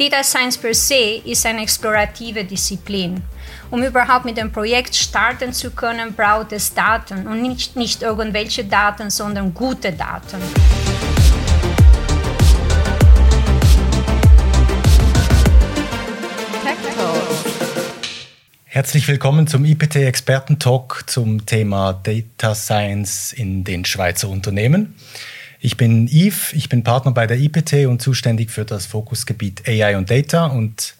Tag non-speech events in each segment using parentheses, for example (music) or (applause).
Data Science per se ist eine explorative Disziplin. Um überhaupt mit dem Projekt starten zu können, braucht es Daten und nicht, nicht irgendwelche Daten, sondern gute Daten. Herzlich willkommen zum IPT Experten-Talk zum Thema Data Science in den Schweizer Unternehmen. Ich bin Yves, ich bin Partner bei der IPT und zuständig für das Fokusgebiet AI und Data und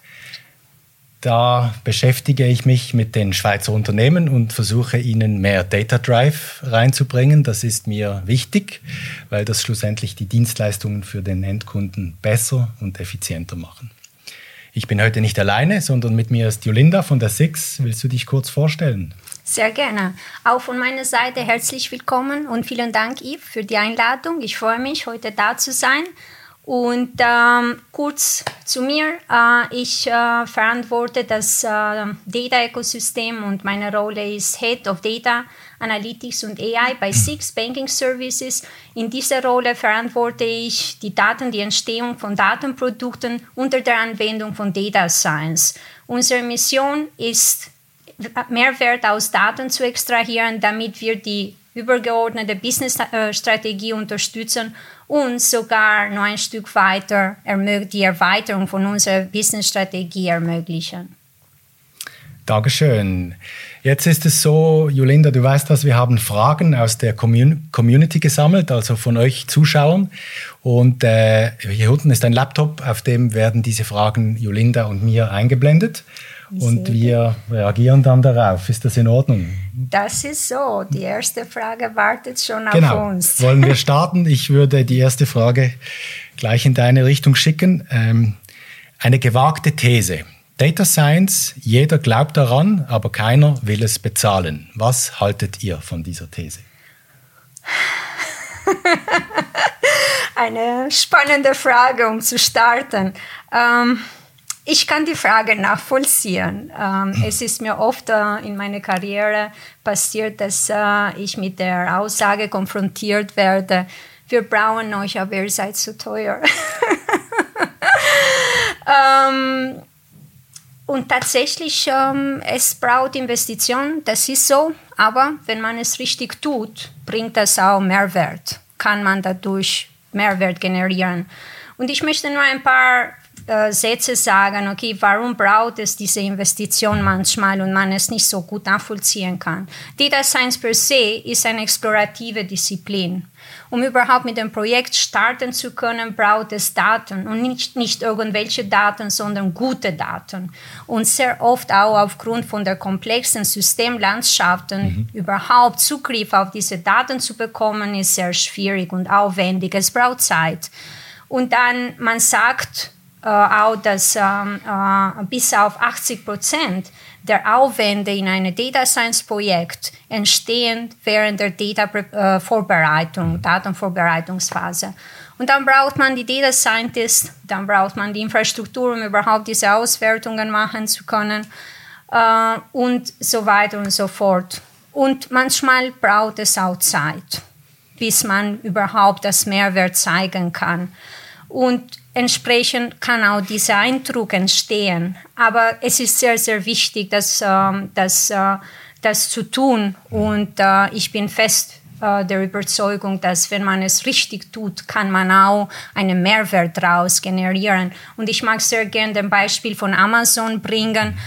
da beschäftige ich mich mit den Schweizer Unternehmen und versuche ihnen mehr Data Drive reinzubringen. Das ist mir wichtig, weil das schlussendlich die Dienstleistungen für den Endkunden besser und effizienter machen. Ich bin heute nicht alleine, sondern mit mir ist Jolinda von der Six. Willst du dich kurz vorstellen? Sehr gerne. Auch von meiner Seite herzlich willkommen und vielen Dank, Yves, für die Einladung. Ich freue mich, heute da zu sein. Und ähm, kurz zu mir. Äh, ich äh, verantworte das äh, Data-Ökosystem und meine Rolle ist Head of Data Analytics und AI bei Six Banking Services. In dieser Rolle verantworte ich die Daten, die Entstehung von Datenprodukten unter der Anwendung von Data Science. Unsere Mission ist, Mehrwert aus Daten zu extrahieren, damit wir die übergeordnete Business-Strategie unterstützen und sogar noch ein Stück weiter die Erweiterung von unserer Business-Strategie ermöglichen. Dankeschön. Jetzt ist es so, Jolinda, du weißt was, wir haben Fragen aus der Community gesammelt, also von euch Zuschauern. Und äh, hier unten ist ein Laptop, auf dem werden diese Fragen Jolinda und mir eingeblendet und wir reagieren dann darauf. Ist das in Ordnung? Das ist so. Die erste Frage wartet schon genau. auf uns. (laughs) Wollen wir starten? Ich würde die erste Frage gleich in deine Richtung schicken. Ähm, eine gewagte These. Data Science, jeder glaubt daran, aber keiner will es bezahlen. Was haltet ihr von dieser These? Eine spannende Frage, um zu starten. Ähm, ich kann die Frage nachvollziehen. Ähm, es ist mir oft äh, in meiner Karriere passiert, dass äh, ich mit der Aussage konfrontiert werde, wir brauchen euch, aber ihr seid zu teuer. (laughs) ähm, und tatsächlich, ähm, es braucht Investitionen, das ist so, aber wenn man es richtig tut, bringt das auch Mehrwert, kann man dadurch Mehrwert generieren. Und ich möchte nur ein paar äh, Sätze sagen, okay, warum braucht es diese Investition manchmal und man es nicht so gut nachvollziehen kann. Data Science per se ist eine explorative Disziplin. Um überhaupt mit dem Projekt starten zu können, braucht es Daten und nicht, nicht irgendwelche Daten, sondern gute Daten. Und sehr oft auch aufgrund von der komplexen Systemlandschaften mhm. überhaupt Zugriff auf diese Daten zu bekommen, ist sehr schwierig und aufwendig. Es braucht Zeit. Und dann, man sagt, auch, dass ähm, äh, bis auf 80 Prozent der Aufwände in einem Data Science Projekt entstehen während der Data äh, Vorbereitung, Datenvorbereitungsphase. Und dann braucht man die Data Scientist, dann braucht man die Infrastruktur, um überhaupt diese Auswertungen machen zu können äh, und so weiter und so fort. Und manchmal braucht es auch Zeit, bis man überhaupt das Mehrwert zeigen kann. Und entsprechend kann auch dieser Eindruck entstehen. Aber es ist sehr, sehr wichtig, das, ähm, das, äh, das zu tun. Und äh, ich bin fest äh, der Überzeugung, dass wenn man es richtig tut, kann man auch einen Mehrwert daraus generieren. Und ich mag sehr gerne das Beispiel von Amazon bringen.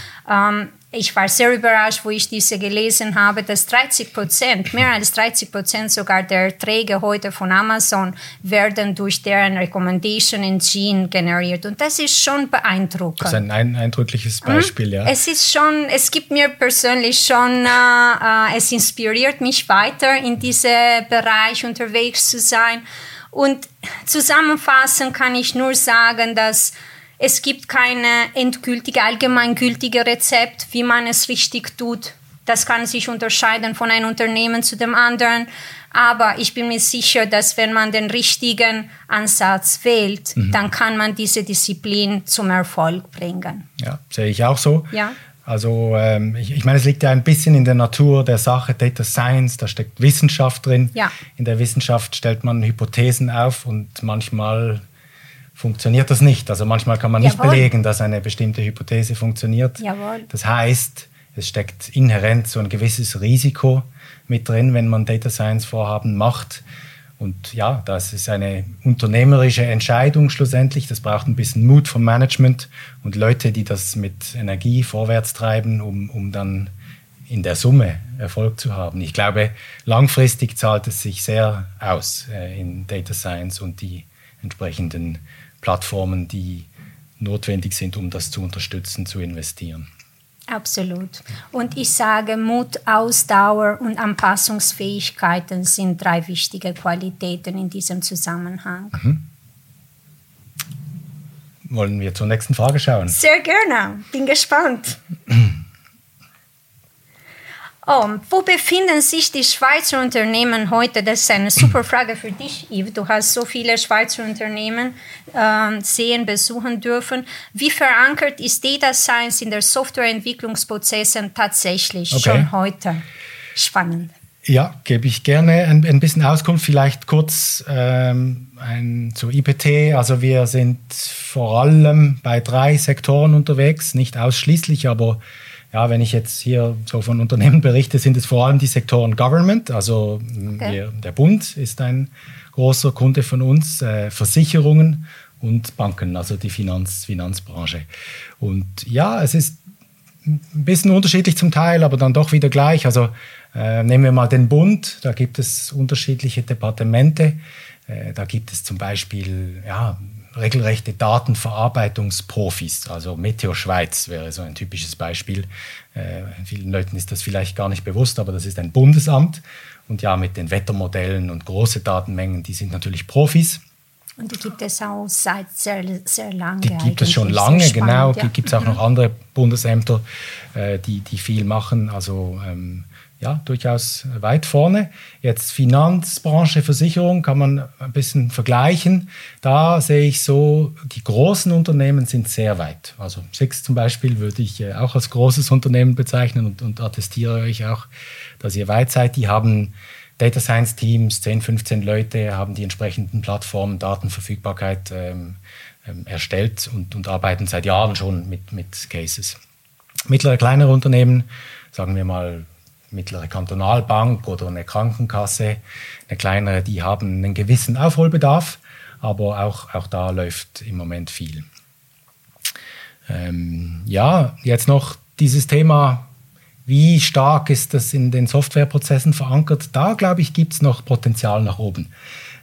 Ich war sehr überrascht, wo ich diese gelesen habe, dass 30 Prozent, mehr als 30 Prozent sogar der Erträge heute von Amazon werden durch deren Recommendation Engine generiert. Und das ist schon beeindruckend. Das ist ein, ein eindrückliches Beispiel, hm? ja. Es ist schon, es gibt mir persönlich schon, äh, äh, es inspiriert mich weiter in diesem Bereich unterwegs zu sein. Und zusammenfassend kann ich nur sagen, dass es gibt keine endgültige, allgemeingültige Rezept, wie man es richtig tut. Das kann sich unterscheiden von einem Unternehmen zu dem anderen. Aber ich bin mir sicher, dass wenn man den richtigen Ansatz wählt, mhm. dann kann man diese Disziplin zum Erfolg bringen. Ja, sehe ich auch so. Ja. Also ähm, ich, ich, meine, es liegt ja ein bisschen in der Natur der Sache, Data Science, da steckt Wissenschaft drin. Ja. In der Wissenschaft stellt man Hypothesen auf und manchmal funktioniert das nicht. Also manchmal kann man nicht Jawohl. belegen, dass eine bestimmte Hypothese funktioniert. Jawohl. Das heißt, es steckt inhärent so ein gewisses Risiko mit drin, wenn man Data Science Vorhaben macht. Und ja, das ist eine unternehmerische Entscheidung schlussendlich. Das braucht ein bisschen Mut vom Management und Leute, die das mit Energie vorwärts treiben, um, um dann in der Summe Erfolg zu haben. Ich glaube, langfristig zahlt es sich sehr aus äh, in Data Science und die entsprechenden Plattformen, die notwendig sind, um das zu unterstützen, zu investieren. Absolut. Und ich sage, Mut, Ausdauer und Anpassungsfähigkeiten sind drei wichtige Qualitäten in diesem Zusammenhang. Mhm. Wollen wir zur nächsten Frage schauen? Sehr gerne. Bin gespannt. (clears throat) Oh, wo befinden sich die Schweizer Unternehmen heute? Das ist eine super Frage für dich, Yves. Du hast so viele Schweizer Unternehmen äh, sehen, besuchen dürfen. Wie verankert ist Data Science in der Softwareentwicklungsprozessen tatsächlich okay. schon heute? Spannend. Ja, gebe ich gerne ein, ein bisschen Auskunft. Vielleicht kurz ähm, ein, zu IPT. Also wir sind vor allem bei drei Sektoren unterwegs, nicht ausschließlich, aber ja, wenn ich jetzt hier so von Unternehmen berichte, sind es vor allem die Sektoren Government, also okay. wir, der Bund ist ein großer Kunde von uns, äh, Versicherungen und Banken, also die Finanz, Finanzbranche. Und ja, es ist ein bisschen unterschiedlich zum Teil, aber dann doch wieder gleich. Also äh, nehmen wir mal den Bund, da gibt es unterschiedliche Departemente. Äh, da gibt es zum Beispiel ja, regelrechte Datenverarbeitungsprofis. Also Meteo Schweiz wäre so ein typisches Beispiel. Äh, vielen Leuten ist das vielleicht gar nicht bewusst, aber das ist ein Bundesamt. Und ja, mit den Wettermodellen und große Datenmengen, die sind natürlich Profis. Und die gibt es auch seit sehr, sehr lange. Die gibt es schon lange, genau. Ja. Gibt es auch noch mhm. andere Bundesämter, äh, die, die viel machen. Also ähm, ja, durchaus weit vorne. Jetzt Finanzbranche, Versicherung kann man ein bisschen vergleichen. Da sehe ich so, die großen Unternehmen sind sehr weit. Also Six zum Beispiel würde ich äh, auch als großes Unternehmen bezeichnen und, und attestiere euch auch, dass ihr weit seid. Die haben Data Science Teams, 10, 15 Leute, haben die entsprechenden Plattformen, Datenverfügbarkeit ähm, ähm, erstellt und, und arbeiten seit Jahren schon mit, mit Cases. Mittlere, kleinere Unternehmen, sagen wir mal mittlere Kantonalbank oder eine Krankenkasse, eine kleinere, die haben einen gewissen Aufholbedarf, aber auch, auch da läuft im Moment viel. Ähm, ja, jetzt noch dieses Thema, wie stark ist das in den Softwareprozessen verankert? Da, glaube ich, gibt es noch Potenzial nach oben,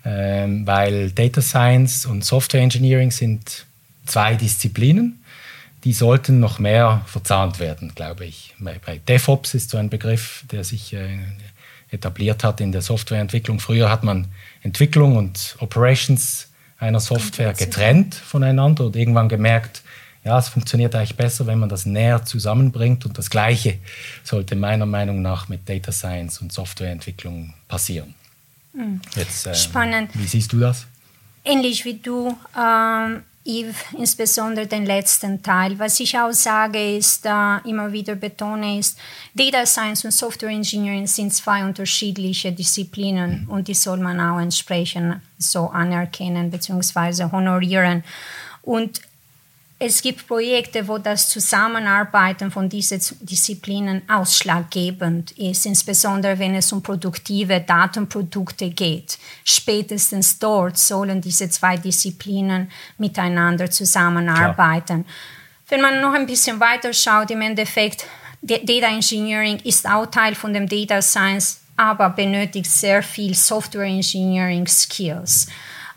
ähm, weil Data Science und Software Engineering sind zwei Disziplinen die sollten noch mehr verzahnt werden, glaube ich. Bei DevOps ist so ein Begriff, der sich äh, etabliert hat in der Softwareentwicklung. Früher hat man Entwicklung und Operations einer Software getrennt voneinander und irgendwann gemerkt, ja, es funktioniert eigentlich besser, wenn man das näher zusammenbringt und das Gleiche sollte meiner Meinung nach mit Data Science und Softwareentwicklung passieren. Mhm. Jetzt, äh, Spannend. Wie siehst du das? Ähnlich wie du. Ähm Yves, insbesondere den letzten Teil. Was ich auch sage, ist, äh, immer wieder betone, ist, Data Science und Software Engineering sind zwei unterschiedliche Disziplinen und die soll man auch entsprechend so anerkennen bzw. honorieren. Und es gibt Projekte, wo das Zusammenarbeiten von diesen Disziplinen ausschlaggebend ist, insbesondere wenn es um produktive Datenprodukte geht. Spätestens dort sollen diese zwei Disziplinen miteinander zusammenarbeiten. Klar. Wenn man noch ein bisschen weiter schaut, im Endeffekt, Data Engineering ist auch Teil von dem Data Science, aber benötigt sehr viel Software Engineering Skills.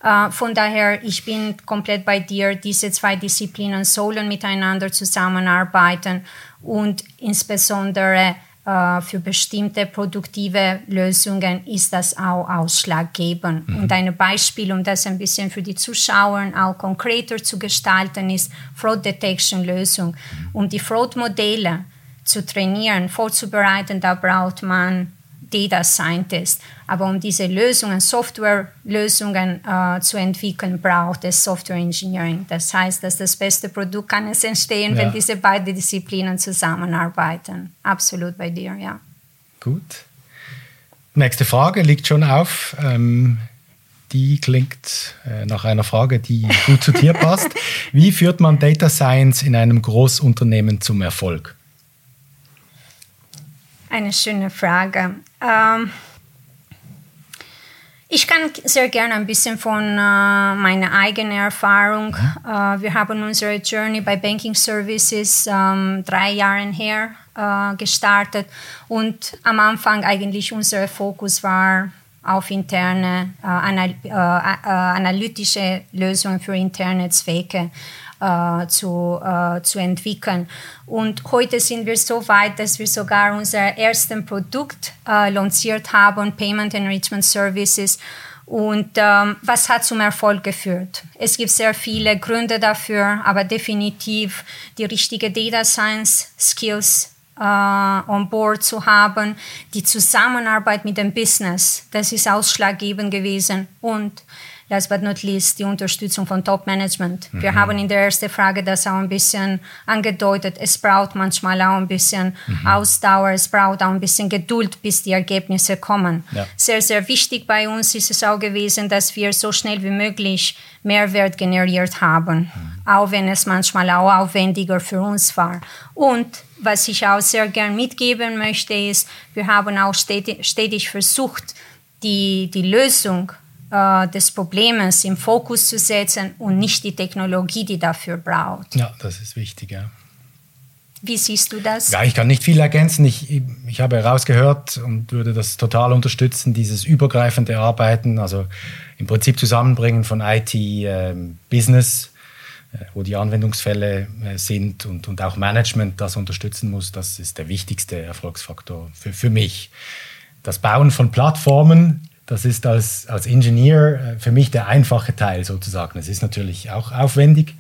Äh, von daher, ich bin komplett bei dir. Diese zwei Disziplinen sollen miteinander zusammenarbeiten und insbesondere äh, für bestimmte produktive Lösungen ist das auch ausschlaggebend. Mhm. Und ein Beispiel, um das ein bisschen für die Zuschauer auch konkreter zu gestalten, ist Fraud Detection Lösung. Um die Fraud-Modelle zu trainieren, vorzubereiten, da braucht man Data Scientist. Aber um diese Lösungen, Softwarelösungen äh, zu entwickeln, braucht es Software Engineering. Das heißt, dass das beste Produkt kann es entstehen, ja. wenn diese beiden Disziplinen zusammenarbeiten. Absolut bei dir, ja. Gut. Nächste Frage liegt schon auf. Ähm, die klingt äh, nach einer Frage, die gut zu dir passt. (laughs) Wie führt man Data Science in einem Großunternehmen zum Erfolg? Eine schöne Frage. Ähm, ich kann sehr gerne ein bisschen von äh, meiner eigenen Erfahrung. Mhm. Äh, wir haben unsere Journey bei Banking Services ähm, drei Jahre her äh, gestartet und am Anfang eigentlich unser Fokus war auf interne äh, anal äh, äh, analytische Lösungen für interne Zwecke äh, zu, äh, zu entwickeln. Und heute sind wir so weit, dass wir sogar unser erstes Produkt äh, lanciert haben, Payment Enrichment Services. Und ähm, was hat zum Erfolg geführt? Es gibt sehr viele Gründe dafür, aber definitiv die richtige Data Science Skills äh, on board zu haben, die Zusammenarbeit mit dem Business, das ist ausschlaggebend gewesen und last but not least die Unterstützung von Top-Management. Mhm. Wir haben in der ersten Frage das auch ein bisschen angedeutet. Es braucht manchmal auch ein bisschen mhm. Ausdauer, es braucht auch ein bisschen Geduld, bis die Ergebnisse kommen. Ja. Sehr, sehr wichtig bei uns ist es auch gewesen, dass wir so schnell wie möglich Mehrwert generiert haben, mhm. auch wenn es manchmal auch aufwendiger für uns war. Und was ich auch sehr gern mitgeben möchte, ist, wir haben auch stetig, stetig versucht, die, die Lösung äh, des Problems im Fokus zu setzen und nicht die Technologie, die dafür braucht. Ja, das ist wichtig, ja. Wie siehst du das? Ja, ich kann nicht viel ergänzen. Ich, ich habe herausgehört und würde das total unterstützen, dieses übergreifende Arbeiten, also im Prinzip Zusammenbringen von IT, äh, Business, äh, wo die Anwendungsfälle äh, sind und, und auch Management das unterstützen muss. Das ist der wichtigste Erfolgsfaktor für, für mich. Das Bauen von Plattformen das ist als, als Ingenieur äh, für mich der einfache Teil sozusagen. Es ist natürlich auch aufwendig,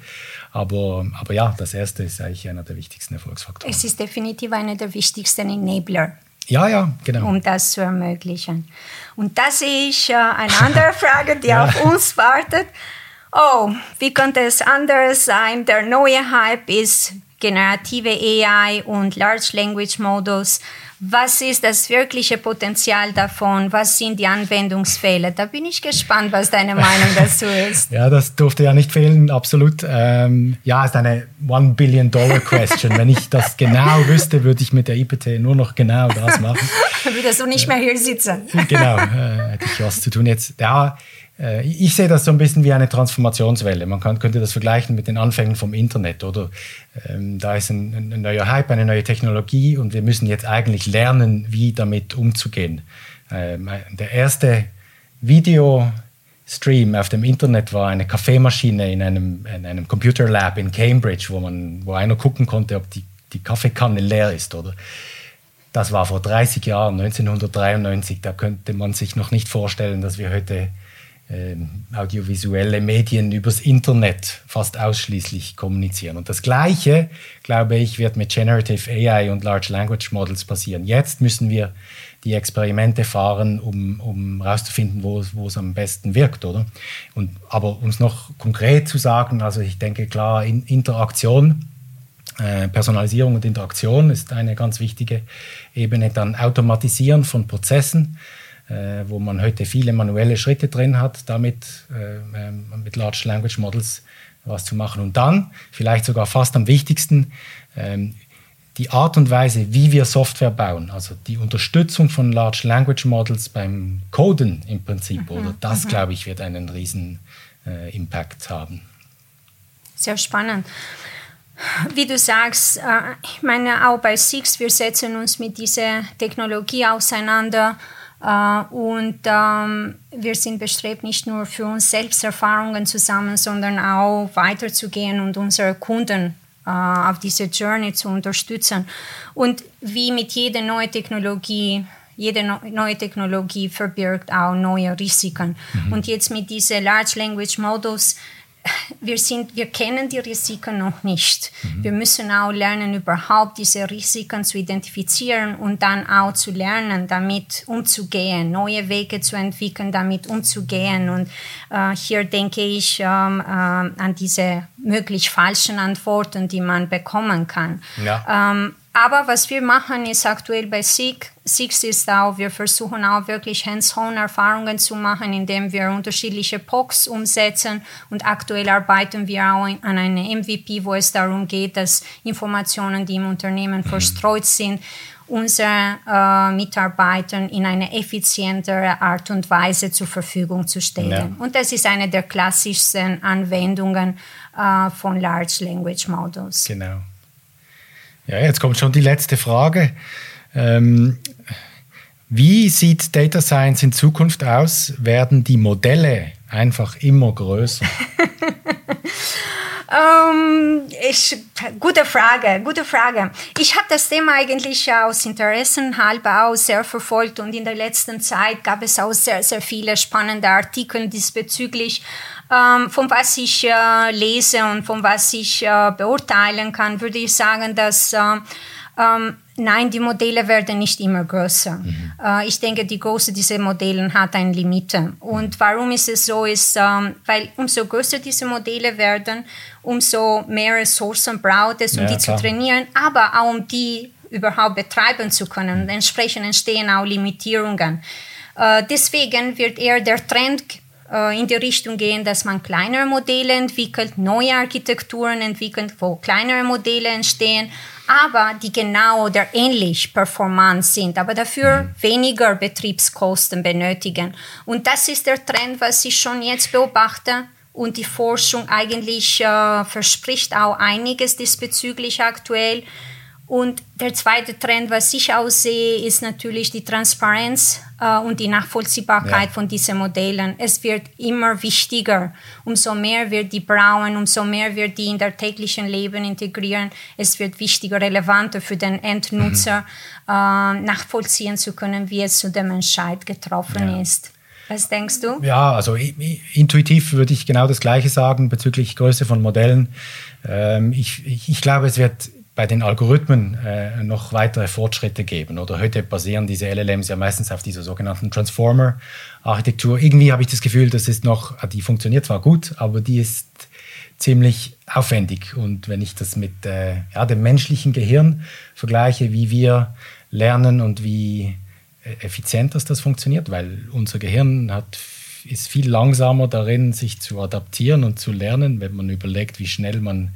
aber, aber ja, das erste ist eigentlich einer der wichtigsten Erfolgsfaktoren. Es ist definitiv einer der wichtigsten Enabler. Ja, ja, genau. Um das zu ermöglichen. Und das ist äh, eine (laughs) andere Frage, die ja. auf uns wartet. Oh, wie könnte es anders sein? Der neue Hype ist generative AI und Large Language Models. Was ist das wirkliche Potenzial davon? Was sind die Anwendungsfälle? Da bin ich gespannt, was deine (laughs) Meinung dazu ist. ja, das durfte ja nicht fehlen, absolut. Ähm, ja, ist eine One Billion Dollar Question. Wenn ich das (laughs) genau wüsste, würde ich mit der IPT nur noch genau das machen. (laughs) Würdest du nicht mehr hier sitzen. genau, äh, hätte ich was zu tun jetzt. Ja, ich sehe das so ein bisschen wie eine Transformationswelle. Man kann, könnte das vergleichen mit den Anfängen vom Internet, oder? Ähm, da ist ein, ein, neuer Hype, eine neue Technologie und wir müssen jetzt eigentlich lernen, wie damit umzugehen. Ähm, der erste Videostream auf dem Internet war eine Kaffeemaschine in einem, in einem Computer Lab in Cambridge, wo, man, wo einer gucken konnte, ob die, die Kaffeekanne leer ist, oder? Das war vor 30 Jahren, 1993. Da könnte man sich noch nicht vorstellen, dass wir heute audiovisuelle Medien übers Internet fast ausschließlich kommunizieren. Und das Gleiche, glaube ich, wird mit Generative AI und Large Language Models passieren. Jetzt müssen wir die Experimente fahren, um, um herauszufinden, wo, wo es am besten wirkt, oder? Und, aber uns noch konkret zu sagen, also ich denke klar, in Interaktion, äh, Personalisierung und Interaktion ist eine ganz wichtige Ebene. Dann Automatisieren von Prozessen äh, wo man heute viele manuelle Schritte drin hat, damit äh, ähm, mit Large Language Models was zu machen. Und dann, vielleicht sogar fast am wichtigsten, ähm, die Art und Weise, wie wir Software bauen, also die Unterstützung von Large Language Models beim Coden im Prinzip, mhm. oder das, mhm. glaube ich, wird einen riesen äh, Impact haben. Sehr spannend. Wie du sagst, äh, ich meine, auch bei Six, wir setzen uns mit dieser Technologie auseinander und ähm, wir sind bestrebt, nicht nur für uns selbst Erfahrungen zu sammeln, sondern auch weiterzugehen und unsere Kunden äh, auf dieser Journey zu unterstützen. Und wie mit jeder neuen Technologie jede neue Technologie verbirgt auch neue Risiken. Mhm. Und jetzt mit diesen Large Language Models wir, sind, wir kennen die Risiken noch nicht. Mhm. Wir müssen auch lernen, überhaupt diese Risiken zu identifizieren und dann auch zu lernen, damit umzugehen, neue Wege zu entwickeln, damit umzugehen. Und äh, hier denke ich ähm, äh, an diese möglich falschen Antworten, die man bekommen kann. Ja. Ähm, aber was wir machen ist aktuell bei SIG, SIG ist auch, wir versuchen auch wirklich Hands-on-Erfahrungen zu machen, indem wir unterschiedliche POCs umsetzen und aktuell arbeiten wir auch an einem MVP, wo es darum geht, dass Informationen, die im Unternehmen mhm. verstreut sind, unseren äh, Mitarbeitern in eine effizientere Art und Weise zur Verfügung zu stellen. Ja. Und das ist eine der klassischsten Anwendungen äh, von Large Language Models. Genau. Ja, jetzt kommt schon die letzte Frage. Ähm, wie sieht Data Science in Zukunft aus? Werden die Modelle einfach immer größer? (laughs) ähm, ich, gute Frage, gute Frage. Ich habe das Thema eigentlich aus Interessen halber auch sehr verfolgt und in der letzten Zeit gab es auch sehr, sehr viele spannende Artikel diesbezüglich. Ähm, von was ich äh, lese und von was ich äh, beurteilen kann, würde ich sagen, dass äh, ähm, nein, die Modelle werden nicht immer größer. Mhm. Äh, ich denke, die Größe dieser Modelle hat ein Limit. Und warum ist es so? Ist, ähm, weil umso größer diese Modelle werden, umso mehr Ressourcen braucht es, um ja, die klar. zu trainieren, aber auch um die überhaupt betreiben zu können. Und entsprechend entstehen auch Limitierungen. Äh, deswegen wird eher der Trend in die Richtung gehen, dass man kleinere Modelle entwickelt, neue Architekturen entwickelt, wo kleinere Modelle entstehen, aber die genau oder ähnlich performant sind, aber dafür mhm. weniger Betriebskosten benötigen. Und das ist der Trend, was ich schon jetzt beobachte. Und die Forschung eigentlich äh, verspricht auch einiges diesbezüglich aktuell. Und der zweite Trend, was ich auch sehe, ist natürlich die Transparenz äh, und die Nachvollziehbarkeit ja. von diesen Modellen. Es wird immer wichtiger. Umso mehr wir die brauchen, umso mehr wir die in der täglichen Leben integrieren. Es wird wichtiger, relevanter für den Endnutzer mhm. äh, nachvollziehen zu können, wie es zu dem Entscheid getroffen ja. ist. Was denkst du? Ja, also intuitiv würde ich genau das Gleiche sagen bezüglich Größe von Modellen. Ähm, ich, ich glaube, es wird bei den Algorithmen äh, noch weitere Fortschritte geben. Oder heute basieren diese LLMs ja meistens auf dieser sogenannten Transformer-Architektur. Irgendwie habe ich das Gefühl, das ist noch, die funktioniert zwar gut, aber die ist ziemlich aufwendig. Und wenn ich das mit äh, ja, dem menschlichen Gehirn vergleiche, wie wir lernen und wie äh, effizient das, das funktioniert, weil unser Gehirn hat, ist viel langsamer darin, sich zu adaptieren und zu lernen, wenn man überlegt, wie schnell man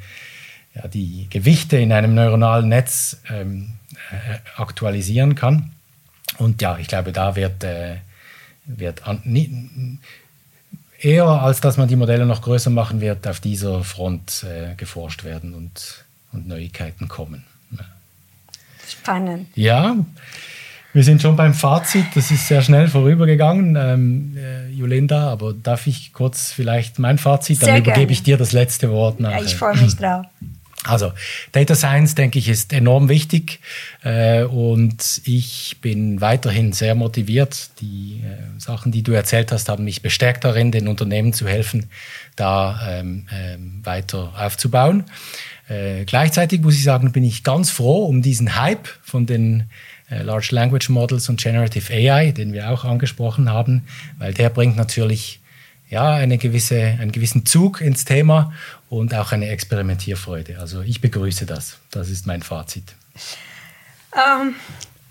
ja, die Gewichte in einem neuronalen Netz ähm, äh, aktualisieren kann. Und ja, ich glaube, da wird, äh, wird an, nie, eher als dass man die Modelle noch größer machen wird, auf dieser Front äh, geforscht werden und, und Neuigkeiten kommen. Ja. Spannend. Ja, wir sind schon beim Fazit. Das ist sehr schnell vorübergegangen, ähm, äh, Jolinda. Aber darf ich kurz vielleicht mein Fazit? Dann sehr übergebe gerne. ich dir das letzte Wort. Nachher. Ja, ich freue mich drauf. Also Data Science, denke ich, ist enorm wichtig äh, und ich bin weiterhin sehr motiviert. Die äh, Sachen, die du erzählt hast, haben mich bestärkt darin, den Unternehmen zu helfen, da ähm, ähm, weiter aufzubauen. Äh, gleichzeitig muss ich sagen, bin ich ganz froh um diesen Hype von den äh, Large Language Models und Generative AI, den wir auch angesprochen haben, weil der bringt natürlich ja, eine gewisse, einen gewissen Zug ins Thema und auch eine Experimentierfreude. Also ich begrüße das. Das ist mein Fazit. Ähm,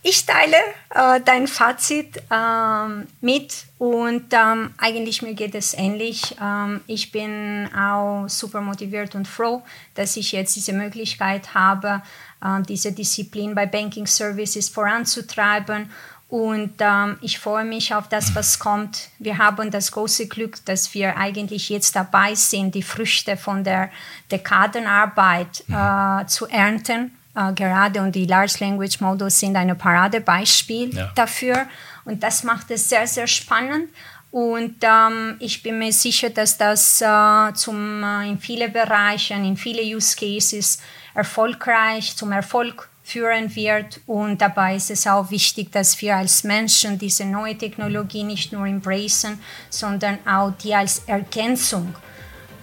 ich teile äh, dein Fazit ähm, mit und ähm, eigentlich mir geht es ähnlich. Ähm, ich bin auch super motiviert und froh, dass ich jetzt diese Möglichkeit habe, äh, diese Disziplin bei Banking Services voranzutreiben und ähm, ich freue mich auf das, was kommt. Wir haben das große Glück, dass wir eigentlich jetzt dabei sind, die Früchte von der Dekadenarbeit mhm. äh, zu ernten. Äh, gerade und die Large Language Models sind ein Paradebeispiel ja. dafür. Und das macht es sehr, sehr spannend. Und ähm, ich bin mir sicher, dass das äh, zum, äh, in viele Bereichen, in viele Use Cases erfolgreich, zum Erfolg führen wird. Und dabei ist es auch wichtig, dass wir als Menschen diese neue Technologie nicht nur embracen, sondern auch die als Ergänzung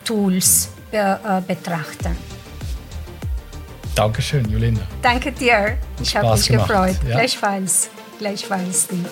Tools be äh, betrachten. Dankeschön, Julinda. Danke dir. Ich habe mich gefreut. Ja. Gleichfalls. Gleichfalls, Steve.